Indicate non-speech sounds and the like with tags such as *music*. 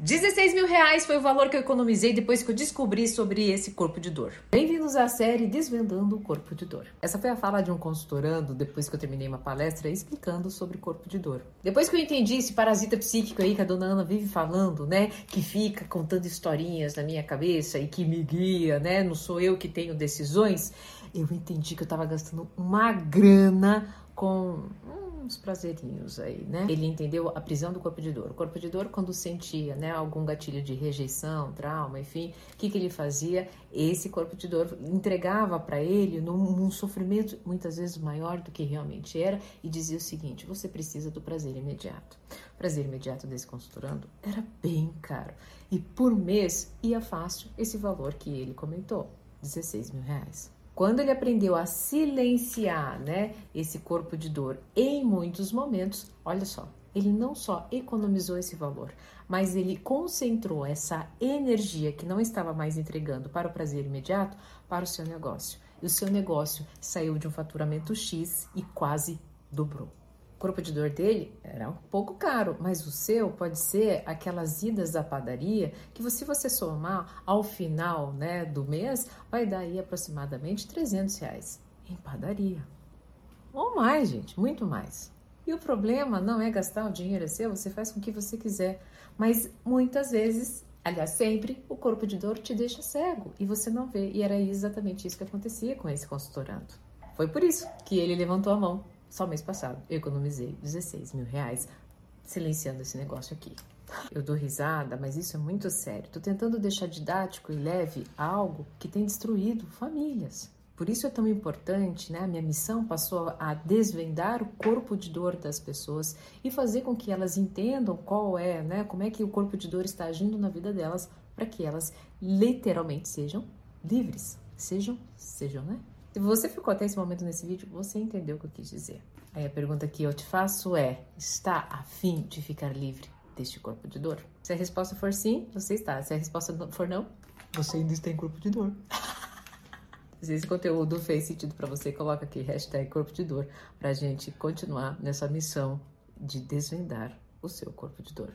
16 mil reais foi o valor que eu economizei depois que eu descobri sobre esse corpo de dor. Bem-vindos à série Desvendando o Corpo de Dor. Essa foi a fala de um consultorando depois que eu terminei uma palestra explicando sobre corpo de dor. Depois que eu entendi esse parasita psíquico aí que a dona Ana vive falando, né? Que fica contando historinhas na minha cabeça e que me guia, né? Não sou eu que tenho decisões. Eu entendi que eu tava gastando uma grana com uns prazerinhos aí, né? Ele entendeu a prisão do corpo de dor. O corpo de dor, quando sentia, né, algum gatilho de rejeição, trauma, enfim, o que, que ele fazia? Esse corpo de dor entregava para ele num, num sofrimento muitas vezes maior do que realmente era e dizia o seguinte: você precisa do prazer imediato. O prazer imediato desse consultorando era bem caro e por mês ia fácil esse valor que ele comentou, 16 mil reais. Quando ele aprendeu a silenciar, né, esse corpo de dor em muitos momentos, olha só, ele não só economizou esse valor, mas ele concentrou essa energia que não estava mais entregando para o prazer imediato para o seu negócio. E o seu negócio saiu de um faturamento X e quase dobrou. Corpo de dor dele era um pouco caro, mas o seu pode ser aquelas idas da padaria que se você somar ao final né, do mês, vai dar aí aproximadamente 300 reais em padaria. Ou mais, gente, muito mais. E o problema não é gastar o dinheiro é seu, você faz com o que você quiser. Mas muitas vezes, aliás, sempre, o corpo de dor te deixa cego e você não vê. E era exatamente isso que acontecia com esse consultorando. Foi por isso que ele levantou a mão só mês passado eu economizei 16 mil reais silenciando esse negócio aqui. Eu dou risada, mas isso é muito sério. Tô tentando deixar didático e leve algo que tem destruído famílias. Por isso é tão importante, né? A minha missão passou a desvendar o corpo de dor das pessoas e fazer com que elas entendam qual é, né? Como é que o corpo de dor está agindo na vida delas para que elas literalmente sejam livres. Sejam, sejam, né? Se você ficou até esse momento nesse vídeo, você entendeu o que eu quis dizer. Aí a pergunta que eu te faço é: está afim de ficar livre deste corpo de dor? Se a resposta for sim, você está. Se a resposta for não, você ainda está em corpo de dor. *laughs* Se esse conteúdo fez sentido para você, coloca aqui hashtag corpo de dor para a gente continuar nessa missão de desvendar o seu corpo de dor.